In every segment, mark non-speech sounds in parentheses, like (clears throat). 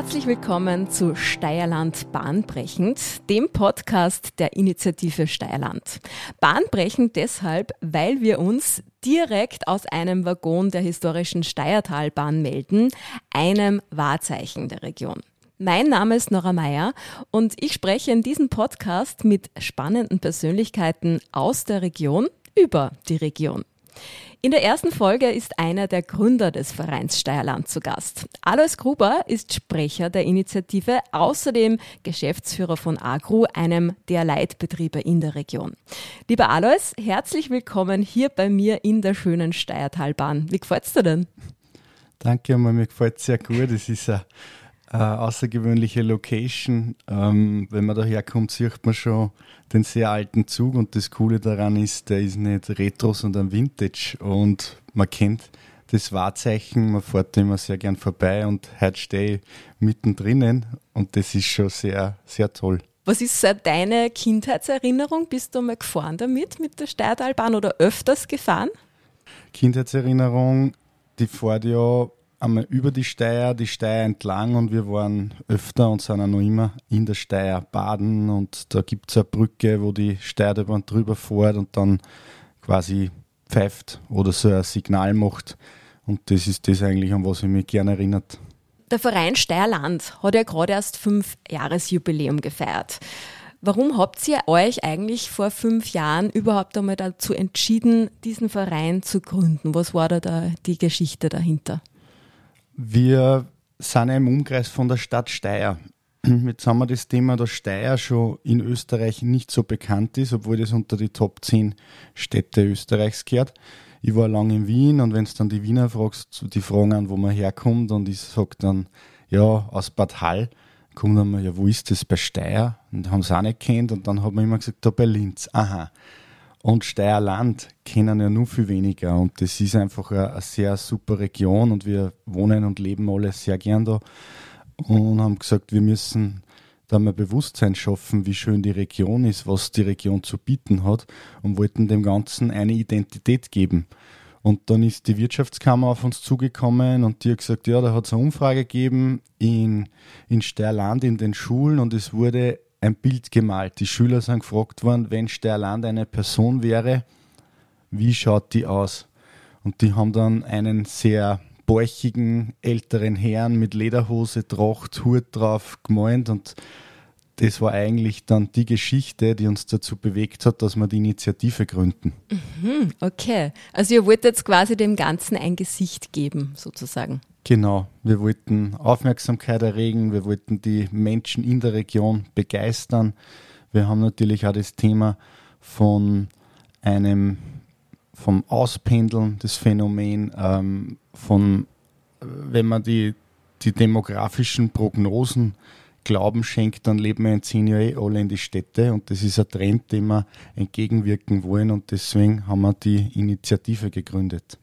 Herzlich willkommen zu Steierland Bahnbrechend, dem Podcast der Initiative Steierland. Bahnbrechend deshalb, weil wir uns direkt aus einem Waggon der historischen Steiertalbahn melden, einem Wahrzeichen der Region. Mein Name ist Nora Meyer und ich spreche in diesem Podcast mit spannenden Persönlichkeiten aus der Region über die Region. In der ersten Folge ist einer der Gründer des Vereins Steierland zu Gast. Alois Gruber ist Sprecher der Initiative, außerdem Geschäftsführer von Agru, einem der Leitbetriebe in der Region. Lieber Alois, herzlich willkommen hier bei mir in der schönen Steiertalbahn. Wie gefällt's dir denn? Danke, mir gefällt es sehr gut. Es ist eine äh, außergewöhnliche Location. Ähm, wenn man daherkommt, sieht man schon den sehr alten Zug und das Coole daran ist, der ist nicht Retro, sondern Vintage und man kennt das Wahrzeichen, man fährt immer sehr gern vorbei und heute stehe ich mittendrin und das ist schon sehr, sehr toll. Was ist deine Kindheitserinnerung? Bist du mal gefahren damit, mit der Steiertalbahn oder öfters gefahren? Kindheitserinnerung, die fährt ja einmal über die Steier, die Steier entlang und wir waren öfter und sind auch noch immer in der Steier baden und da gibt es eine Brücke, wo die Steirbahn drüber fährt und dann quasi pfeift oder so ein Signal macht und das ist das eigentlich, an was ich mich gerne erinnert. Der Verein Steierland hat ja gerade erst fünf Jahresjubiläum gefeiert. Warum habt ihr euch eigentlich vor fünf Jahren überhaupt einmal dazu entschieden, diesen Verein zu gründen? Was war da, da die Geschichte dahinter? Wir sind im Umkreis von der Stadt Steyr. (clears throat) Jetzt haben wir das Thema, dass Steyr schon in Österreich nicht so bekannt ist, obwohl das unter die Top 10 Städte Österreichs gehört. Ich war lange in Wien und wenn du dann die Wiener fragst, die fragen an, wo man herkommt und ich sage dann, ja, aus Bad Hall, kommt dann mal, ja, wo ist das bei Steyr? Und haben sie auch nicht kennt und dann hat man immer gesagt, da bei Linz. Aha und Steierland kennen ja nur viel weniger. Und das ist einfach eine, sehr super Region und wir wohnen und leben alle sehr gern da und haben gesagt, wir müssen da mal Bewusstsein schaffen, wie schön die Region ist, was die Region zu bieten hat und wollten dem Ganzen eine Identität geben. Und dann ist die Wirtschaftskammer auf uns zugekommen und die hat gesagt, ja, da hat es eine Umfrage gegeben in, in Steierland in den Schulen und es wurde ein Bild gemalt. Die Schüler sind gefragt worden, wenn Steierland eine Person wäre, wie schaut die aus? Und die haben dann einen sehr bäuchigen älteren Herrn mit Lederhose, Tracht, Hut drauf gemalt und das war eigentlich dann die Geschichte, die uns dazu bewegt hat, dass wir die Initiative gründen. Mhm, okay, also ihr wollt jetzt quasi dem Ganzen ein Gesicht geben, sozusagen. Genau, wir wollten Aufmerksamkeit erregen, wir wollten die Menschen in der Region begeistern. Wir haben natürlich auch das Thema von einem vom Auspendeln, das Phänomen ähm, von, wenn man die, die demografischen Prognosen Glauben schenkt, dann leben wir in zehn Jahren eh alle in die Städte und das ist ein Trend, dem wir entgegenwirken wollen und deswegen haben wir die Initiative gegründet.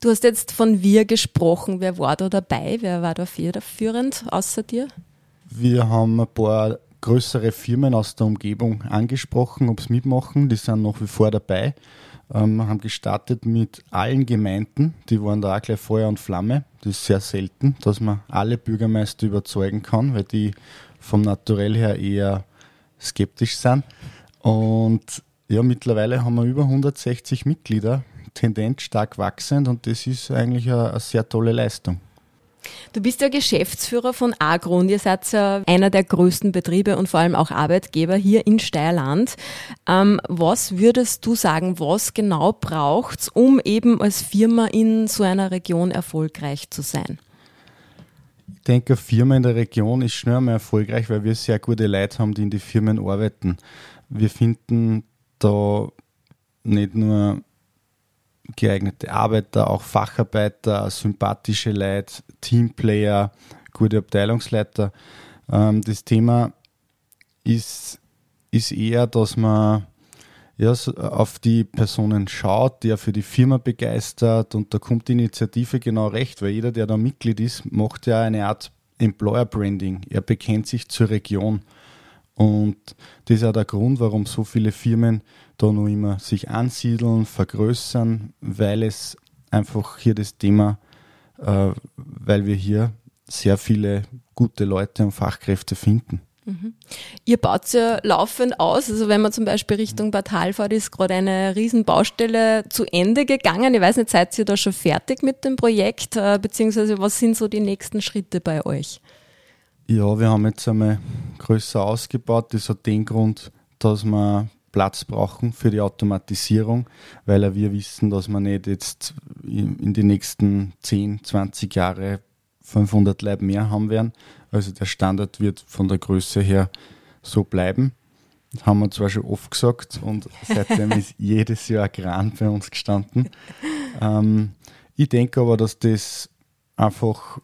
Du hast jetzt von wir gesprochen. Wer war da dabei? Wer war da federführend außer dir? Wir haben ein paar größere Firmen aus der Umgebung angesprochen, ob sie mitmachen. Die sind nach wie vor dabei. Ähm, haben gestartet mit allen Gemeinden. Die waren da auch gleich Feuer und Flamme. Das ist sehr selten, dass man alle Bürgermeister überzeugen kann, weil die vom Naturell her eher skeptisch sind. Und ja, mittlerweile haben wir über 160 Mitglieder Tendenz stark wachsend und das ist eigentlich eine, eine sehr tolle Leistung. Du bist ja Geschäftsführer von Agro und ihr seid ja einer der größten Betriebe und vor allem auch Arbeitgeber hier in Steierland. Ähm, was würdest du sagen, was genau braucht es, um eben als Firma in so einer Region erfolgreich zu sein? Ich denke, eine Firma in der Region ist schnell einmal erfolgreich, weil wir sehr gute Leute haben, die in die Firmen arbeiten. Wir finden da nicht nur geeignete Arbeiter, auch Facharbeiter, sympathische Leute, Teamplayer, gute Abteilungsleiter. Ähm, das Thema ist, ist eher, dass man ja, auf die Personen schaut, der für die Firma begeistert und da kommt die Initiative genau recht, weil jeder, der da Mitglied ist, macht ja eine Art Employer Branding. Er bekennt sich zur Region. Und das ist auch der Grund, warum so viele Firmen da noch immer sich ansiedeln, vergrößern, weil es einfach hier das Thema, äh, weil wir hier sehr viele gute Leute und Fachkräfte finden. Mhm. Ihr baut ja laufend aus. Also wenn man zum Beispiel Richtung Bad fährt, ist gerade eine Riesenbaustelle zu Ende gegangen. Ich weiß nicht, seid ihr da schon fertig mit dem Projekt? Äh, beziehungsweise was sind so die nächsten Schritte bei euch? Ja, wir haben jetzt einmal größer ausgebaut. Das hat den Grund, dass wir Platz brauchen für die Automatisierung, weil wir wissen, dass wir nicht jetzt in die nächsten 10, 20 Jahre 500 Leib mehr haben werden. Also der Standard wird von der Größe her so bleiben. Das haben wir zwar schon oft gesagt und seitdem ist (laughs) jedes Jahr ein Kran bei uns gestanden. Ähm, ich denke aber, dass das einfach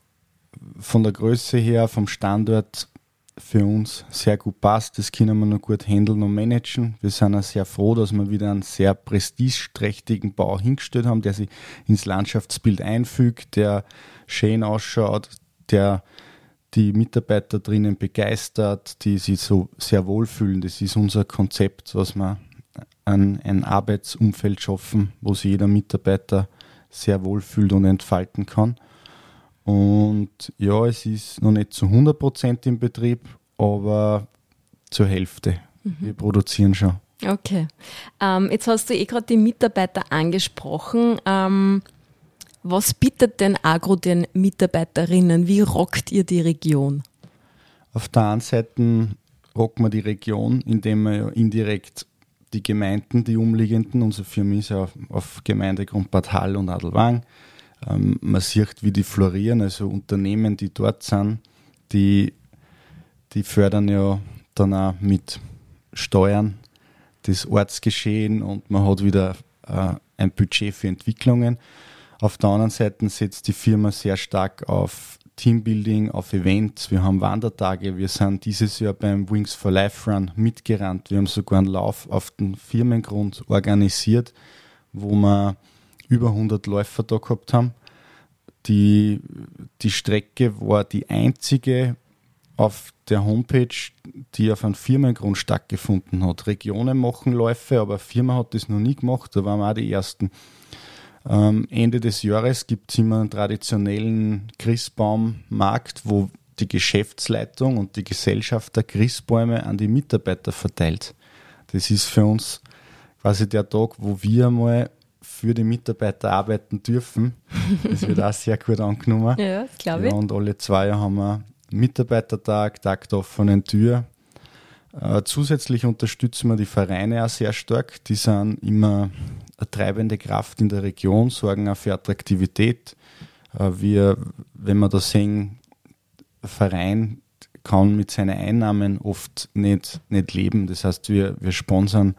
von der Größe her, vom Standort für uns sehr gut passt. Das können wir noch gut handeln und managen. Wir sind auch sehr froh, dass wir wieder einen sehr prestigeträchtigen Bau hingestellt haben, der sich ins Landschaftsbild einfügt, der schön ausschaut, der die Mitarbeiter drinnen begeistert, die sich so sehr wohlfühlen. Das ist unser Konzept, was wir ein, ein Arbeitsumfeld schaffen, wo sich jeder Mitarbeiter sehr wohlfühlt und entfalten kann. Und ja, es ist noch nicht zu 100% im Betrieb, aber zur Hälfte. Mhm. Wir produzieren schon. Okay. Ähm, jetzt hast du eh gerade die Mitarbeiter angesprochen. Ähm, was bietet denn Agro den Mitarbeiterinnen? Wie rockt ihr die Region? Auf der einen Seite rocken wir die Region, indem wir ja indirekt die Gemeinden, die umliegenden, unsere Firma ist ja auf, auf Gemeindegrund Bad Hall und Adelwang, ähm, man sieht, wie die florieren, also Unternehmen, die dort sind, die, die fördern ja dann auch mit Steuern das Ortsgeschehen und man hat wieder äh, ein Budget für Entwicklungen. Auf der anderen Seite setzt die Firma sehr stark auf Teambuilding, auf Events. Wir haben Wandertage. Wir sind dieses Jahr beim Wings for Life Run mitgerannt. Wir haben sogar einen Lauf auf den Firmengrund organisiert, wo wir über 100 Läufer da gehabt haben. Die, die Strecke war die einzige auf der Homepage, die auf einem Firmengrund stattgefunden hat. Regionen machen Läufe, aber Firma hat das noch nie gemacht, da waren wir auch die Ersten. Ähm, Ende des Jahres gibt es immer einen traditionellen Christbaummarkt, wo die Geschäftsleitung und die Gesellschaft der Christbäume an die Mitarbeiter verteilt. Das ist für uns quasi der Tag, wo wir mal für die Mitarbeiter arbeiten dürfen. Das wird auch sehr gut angenommen. (laughs) Ja, glaube ich. Ja, und alle zwei Jahre haben wir Mitarbeitertag, Tag der offenen Tür. Äh, zusätzlich unterstützen wir die Vereine auch sehr stark. Die sind immer eine treibende Kraft in der Region, sorgen auch für Attraktivität. Äh, wir, wenn wir da sehen, ein Verein kann mit seinen Einnahmen oft nicht, nicht leben. Das heißt, wir, wir sponsern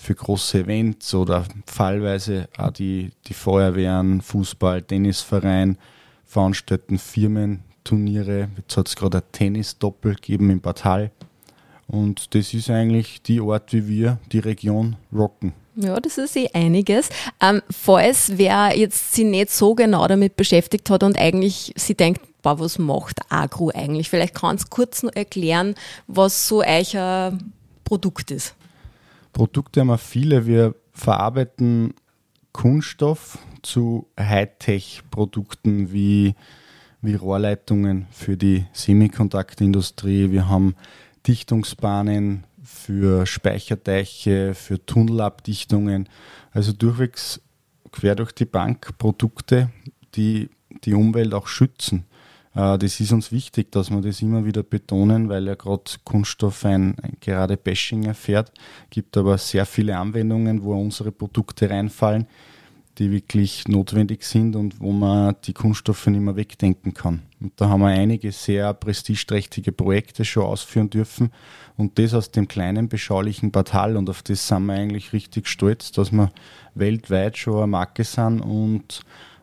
für große Events oder fallweise auch die, die Feuerwehren, Fußball, Tennisverein, veranstalten Firmen, Turniere. Jetzt hat es gerade ein Tennis-Doppel gegeben Bad Hall. Und das ist eigentlich die Art, wie wir die Region rocken. Ja, das ist eh einiges. Ähm, falls wer jetzt sich nicht so genau damit beschäftigt hat und eigentlich sie denkt, boah, was macht Agro eigentlich? Vielleicht kannst du kurz noch erklären, was so euer Produkt ist. Produkte haben wir viele. Wir verarbeiten Kunststoff zu Hightech-Produkten wie, wie Rohrleitungen für die Semikontaktindustrie. Wir haben Dichtungsbahnen für Speicherteiche, für Tunnelabdichtungen. Also durchwegs quer durch die Bank Produkte, die die Umwelt auch schützen. Äh, das ist uns wichtig, dass wir das immer wieder betonen, weil ja gerade Kunststoff ein, ein, gerade Bashing erfährt. Gibt aber sehr viele Anwendungen, wo unsere Produkte reinfallen, die wirklich notwendig sind und wo man die Kunststoffe nicht mehr wegdenken kann. Und da haben wir einige sehr prestigeträchtige Projekte schon ausführen dürfen und das aus dem kleinen, beschaulichen Hall und auf das sind wir eigentlich richtig stolz, dass wir weltweit schon eine Marke sind und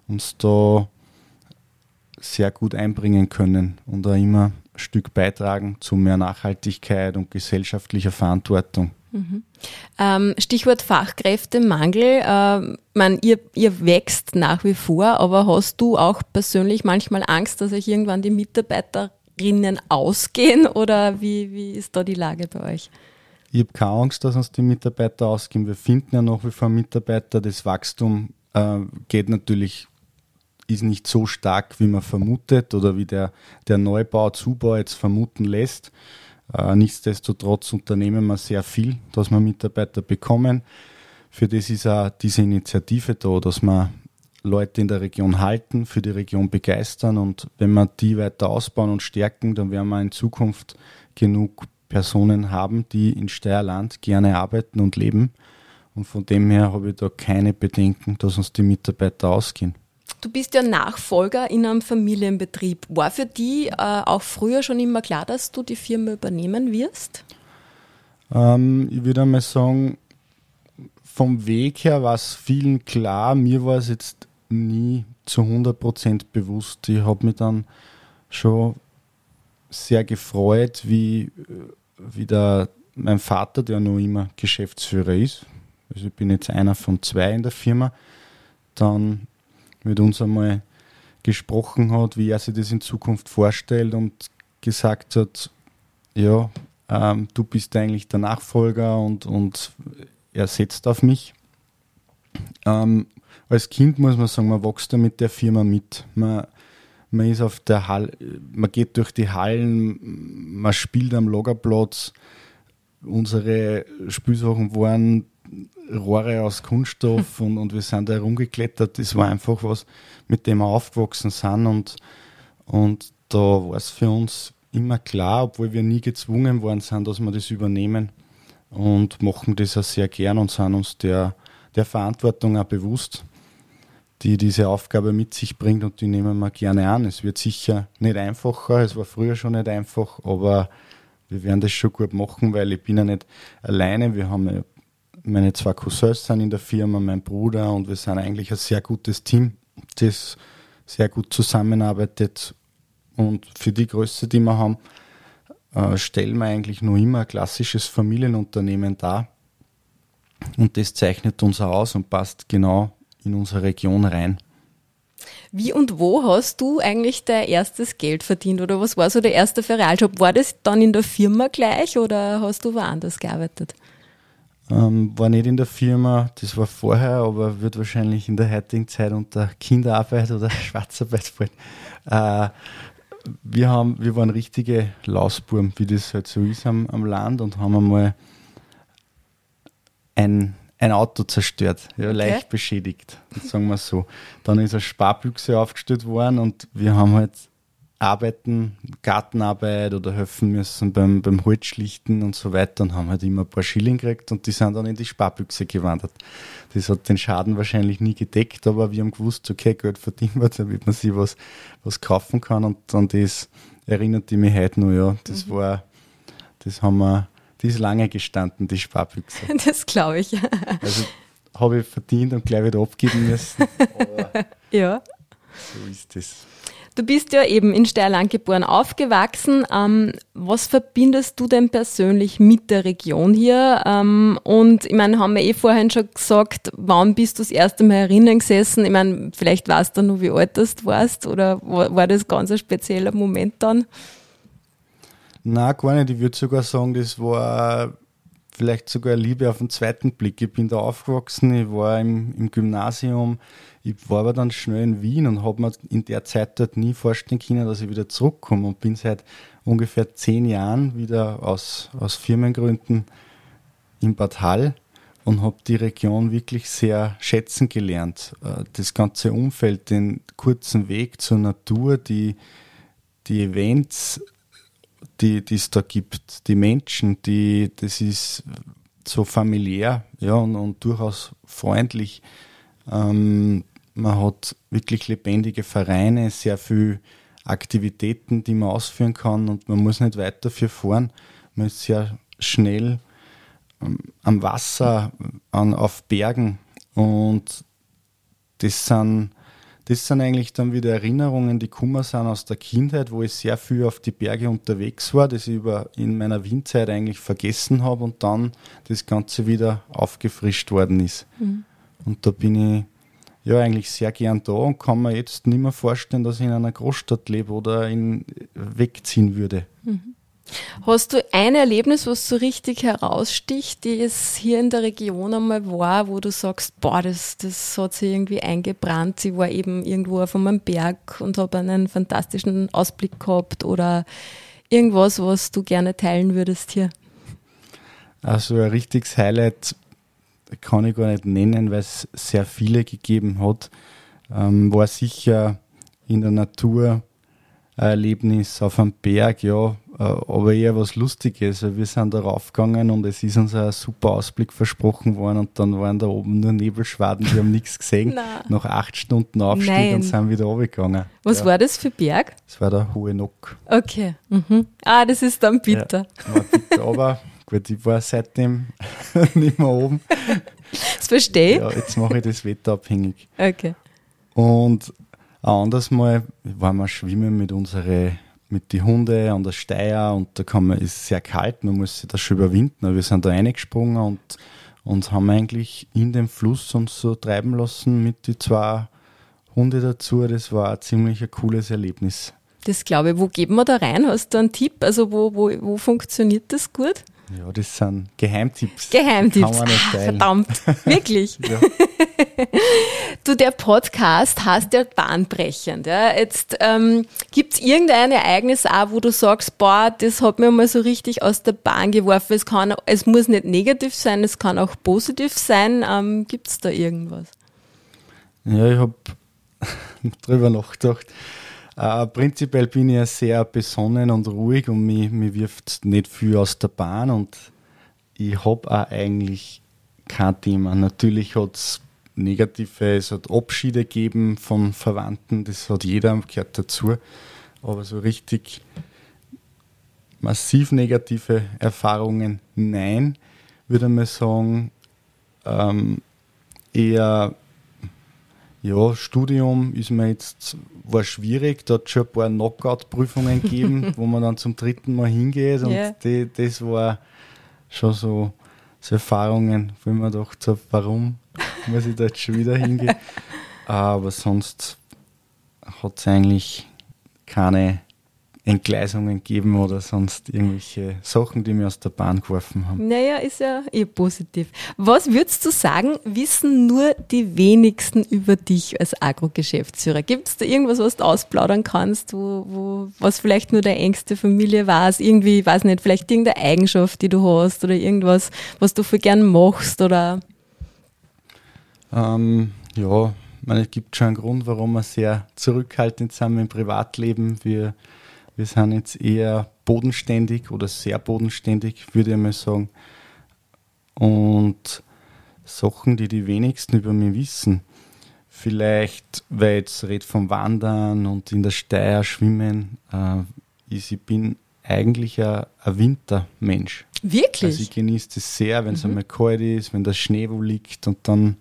uns da sehr gut einbringen können und auch immer ein Stück beitragen zu mehr Nachhaltigkeit und gesellschaftlicher Verantwortung. Mhm. Ähm, Stichwort Fachkräftemangel. Ähm, man, ihr, ihr wächst nach wie vor, aber hast du auch persönlich manchmal Angst, dass euch irgendwann die Mitarbeiterinnen ausgehen oder wie, wie ist da die Lage bei euch? Ich habe keine Angst, dass uns die Mitarbeiter ausgehen. Wir finden ja nach wie vor Mitarbeiter. Das Wachstum äh, geht natürlich ist nicht so stark, wie man vermutet oder wie der, der Neubau, Zubau jetzt vermuten lässt. Äh, nichtsdestotrotz unternehmen wir sehr viel, dass wir Mitarbeiter bekommen. Für das ist auch diese Initiative da, dass wir Leute in der Region halten, für die Region begeistern und wenn wir die weiter ausbauen und stärken, dann werden wir in Zukunft genug Personen haben, die in Steierland gerne arbeiten und leben. Und von dem her habe ich da keine Bedenken, dass uns die Mitarbeiter ausgehen. Du bist ja Nachfolger in einem Familienbetrieb. War für die äh, auch früher schon immer klar, dass du die Firma übernehmen wirst? Ähm, ich würde einmal sagen, vom Weg her war es vielen klar. Mir war es jetzt nie zu 100% bewusst. Ich habe mich dann schon sehr gefreut, wie, wie der, mein Vater, der noch immer Geschäftsführer ist, also ich bin jetzt einer von zwei in der Firma, dann mit uns einmal gesprochen hat, wie er sich das in Zukunft vorstellt und gesagt hat, ja, ähm, du bist eigentlich der Nachfolger und, und er setzt auf mich. Ähm, als Kind muss man sagen, man wächst da mit der Firma mit. Man, man ist auf der Hall, man geht durch die Hallen, man spielt am Lagerplatz. Unsere Spielsachen waren Rohre aus Kunststoff (laughs) und, und wir sind da herumgeklettert. Das war einfach was, mit dem wir aufgewachsen sind und, und da war es für uns immer klar, obwohl wir nie gezwungen worden sind, dass wir das übernehmen und machen das auch sehr gern und sind uns der, der Verantwortung auch bewusst, die diese Aufgabe mit sich bringt und die nehmen wir gerne an. Es wird sicher nicht einfacher, es war früher schon nicht einfach, aber wir werden das schon gut machen, weil ich bin ja nicht alleine. Wir haben meine zwei Cousins sind in der Firma, mein Bruder und wir sind eigentlich ein sehr gutes Team, das sehr gut zusammenarbeitet. Und für die Größe, die wir haben, äh, stellen wir eigentlich nur immer ein klassisches Familienunternehmen dar. Und das zeichnet uns aus und passt genau in unsere Region rein. Wie und wo hast du eigentlich dein erstes Geld verdient oder was war so der erste Ferialjob? War das dann in der Firma gleich oder hast du woanders gearbeitet? Ähm, war nicht in der Firma, das war vorher, aber wird wahrscheinlich in der heutigen Zeit unter Kinderarbeit oder (laughs) Schwarzarbeit fallen. Äh, wir, haben, wir waren richtige Lausbuben, wie das halt so ist am, am Land und haben einmal ein, ein Auto zerstört, ja, okay. leicht beschädigt, sagen wir so. Dann ist eine Sparbüchse aufgestellt worden und wir haben halt arbeiten, Gartenarbeit oder helfen müssen beim, beim Holzschlichten und so weiter und haben halt immer ein paar Schilling gekriegt und die sind dann in die Sparbüchse gewandert. Das hat den Schaden wahrscheinlich nie gedeckt, aber wir haben gewusst, okay, Geld verdienen wir, damit man sich was, was kaufen kann und dann das erinnert die mich heute noch, ja, das mhm. war, das haben wir, die ist lange gestanden, die Sparbüchse. (laughs) Das glaube ich. Also habe ich verdient und gleich wieder abgeben müssen. (laughs) ja. So ist das. Du bist ja eben in Steierland geboren, aufgewachsen. Ähm, was verbindest du denn persönlich mit der Region hier? Ähm, und ich meine, haben wir eh vorhin schon gesagt, wann bist du das erste Mal herinnen gesessen? Ich meine, vielleicht weißt du noch, wie alt du warst oder war, war das ganz ein spezieller Moment dann? Na, gar nicht. Ich würde sogar sagen, das war vielleicht sogar Liebe auf den zweiten Blick. Ich bin da aufgewachsen, ich war im, im Gymnasium, ich war aber dann schnell in Wien und habe mir in der Zeit dort nie vorstellen können, dass ich wieder zurückkomme und bin seit ungefähr zehn Jahren wieder aus, aus Firmengründen in Bad Hall und habe die Region wirklich sehr schätzen gelernt. Äh, das ganze Umfeld, den kurzen Weg zur Natur, die, die Events, die es da gibt, die Menschen, die, das ist so familiär ja, und, und durchaus freundlich. Ähm, man hat wirklich lebendige Vereine, sehr viele Aktivitäten, die man ausführen kann und man muss nicht weit dafür fahren. Man ist sehr schnell ähm, am Wasser, an, auf Bergen und das sind das sind eigentlich dann wieder Erinnerungen, die kummer sind aus der Kindheit, wo ich sehr viel auf die Berge unterwegs war, das ich über in meiner Windzeit eigentlich vergessen habe und dann das Ganze wieder aufgefrischt worden ist. Mhm. Und da bin ich ja eigentlich sehr gern da und kann mir jetzt nicht mehr vorstellen, dass ich in einer Großstadt lebe oder in, wegziehen würde. Mhm. Hast du ein Erlebnis, was so richtig heraussticht, die es hier in der Region einmal war, wo du sagst, boah, das, das hat sich irgendwie eingebrannt. Ich war eben irgendwo auf einem Berg und habe einen fantastischen Ausblick gehabt oder irgendwas, was du gerne teilen würdest hier? Also ein richtiges Highlight kann ich gar nicht nennen, weil es sehr viele gegeben hat. Ähm, war sicher in der Natur ein Erlebnis auf einem Berg, ja, äh, aber eher was Lustiges. Wir sind da raufgegangen und es ist uns ein super Ausblick versprochen worden und dann waren da oben nur Nebelschwaden, wir haben nichts gesehen. (laughs) Nach acht Stunden Aufstieg Nein. und sind wieder runtergegangen. Was ja. war das für Berg? Das war der Hohe Nock. Okay. Mhm. Ah, das ist dann bitter. Ja, bitter, aber (laughs) gut, ich war seitdem (laughs) nicht mehr oben. Das verstehe ich. Ja, jetzt mache ich das Wetter abhängig. Okay. Und ein anderes Mal waren wir schwimmen mit unseren mit den Hunden an der Steier und da kann man, ist sehr kalt, man muss sich das schon überwinden. Wir sind da reingesprungen und, und haben eigentlich in dem Fluss uns so treiben lassen mit den zwei Hunde dazu. Das war ein ziemlich ein cooles Erlebnis. Das glaube ich. Wo geben wir da rein? Hast du einen Tipp? Also wo, wo, wo funktioniert das gut? Ja, das sind Geheimtipps. Geheimtipps. Ach, verdammt, (laughs) wirklich. du, der Podcast heißt ja bahnbrechend. Ja. Jetzt ähm, gibt es irgendein Ereignis auch, wo du sagst, boah, das hat mir mal so richtig aus der Bahn geworfen. Es, kann, es muss nicht negativ sein, es kann auch positiv sein. Ähm, gibt es da irgendwas? Ja, ich habe (laughs) drüber nachgedacht. Äh, prinzipiell bin ich ja sehr besonnen und ruhig und mich, mich wirft nicht viel aus der Bahn und ich habe auch eigentlich kein Thema. Natürlich hat es negative, es hat Abschiede gegeben von Verwandten, das hat jeder, gehört dazu. Aber so richtig massiv negative Erfahrungen, nein, würde man sagen, ähm, eher ja, Studium ist mir jetzt, war schwierig, da hat schon ein paar Knockout-Prüfungen gegeben, (laughs) wo man dann zum dritten Mal hingeht und yeah. die, das war schon so, so Erfahrungen, wo ich mir dachte, warum muss ich da jetzt schon wieder hingehen? (laughs) Aber sonst hat es eigentlich keine Entgleisungen geben oder sonst irgendwelche Sachen, die mir aus der Bahn geworfen haben. Naja, ist ja eh positiv. Was würdest du sagen, wissen nur die wenigsten über dich als Agro-Geschäftsführer? Gibt es da irgendwas, was du ausplaudern kannst, wo, wo, was vielleicht nur der engste Familie war? Irgendwie, ich weiß nicht, vielleicht irgendeine Eigenschaft, die du hast oder irgendwas, was du für gern machst oder? Ähm, ja, meine, es gibt schon einen Grund, warum wir sehr zurückhaltend sind im Privatleben. Wir wir sind jetzt eher bodenständig oder sehr bodenständig, würde ich mal sagen. Und Sachen, die die wenigsten über mich wissen. Vielleicht, weil ich jetzt rede vom Wandern und in der Steier schwimmen, äh, ist, ich bin eigentlich ein, ein Wintermensch. Wirklich? Also ich genieße das sehr, wenn es mhm. einmal kalt ist, wenn der Schnee wo liegt und dann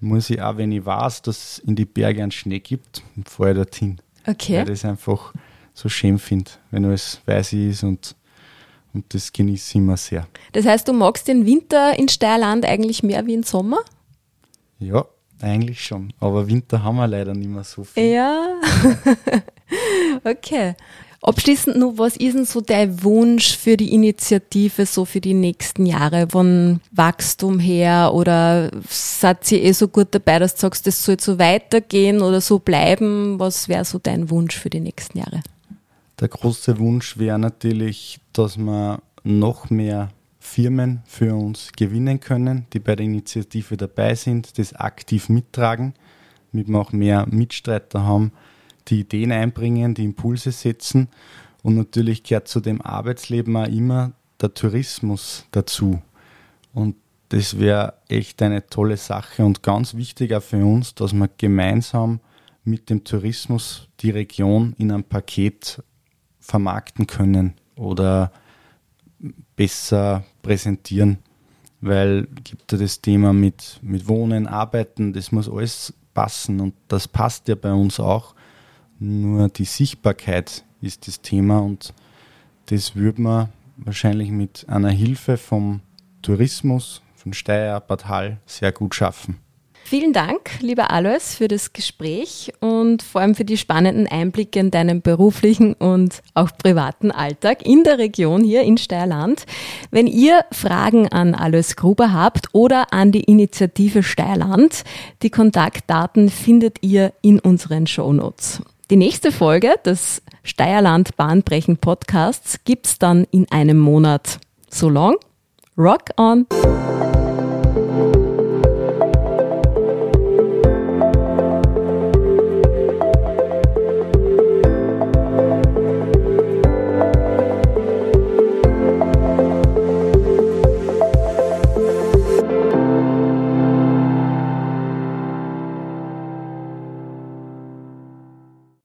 muss ich auch, wenn ich weiß, dass es in die Berge einen Schnee gibt, fahre ich dorthin. Okay. Weil das einfach so schön finde, wenn alles weiß ist und, und das genieße ich immer sehr. Das heißt, du magst den Winter in Steierland eigentlich mehr wie im Sommer? Ja, eigentlich schon. Aber Winter haben wir leider nicht mehr so viel. Ja, (laughs) okay. Abschließend noch, was ist denn so dein Wunsch für die Initiative, so für die nächsten Jahre, von Wachstum her? Oder seid ihr eh so gut dabei, dass du sagst, das soll so weitergehen oder so bleiben? Was wäre so dein Wunsch für die nächsten Jahre? Der große Wunsch wäre natürlich, dass wir noch mehr Firmen für uns gewinnen können, die bei der Initiative dabei sind, das aktiv mittragen, damit wir auch mehr Mitstreiter haben, die Ideen einbringen, die Impulse setzen. Und natürlich gehört zu dem Arbeitsleben auch immer der Tourismus dazu. Und das wäre echt eine tolle Sache und ganz wichtig auch für uns, dass wir gemeinsam mit dem Tourismus die Region in einem Paket vermarkten können oder besser präsentieren, weil gibt ja das Thema mit, mit Wohnen, Arbeiten, das muss alles passen und das passt ja bei uns auch. Nur die Sichtbarkeit ist das Thema und das würde man wahrscheinlich mit einer Hilfe vom Tourismus, von Steyr, Bad Hall sehr gut schaffen. Vielen Dank, lieber Alois, für das Gespräch und vor allem für die spannenden Einblicke in deinen beruflichen und auch privaten Alltag in der Region hier in Steierland. Wenn ihr Fragen an Alois Gruber habt oder an die Initiative Steierland, die Kontaktdaten findet ihr in unseren Shownotes. Die nächste Folge des Steierland Bahnbrechen Podcasts gibt's dann in einem Monat. So long, rock on!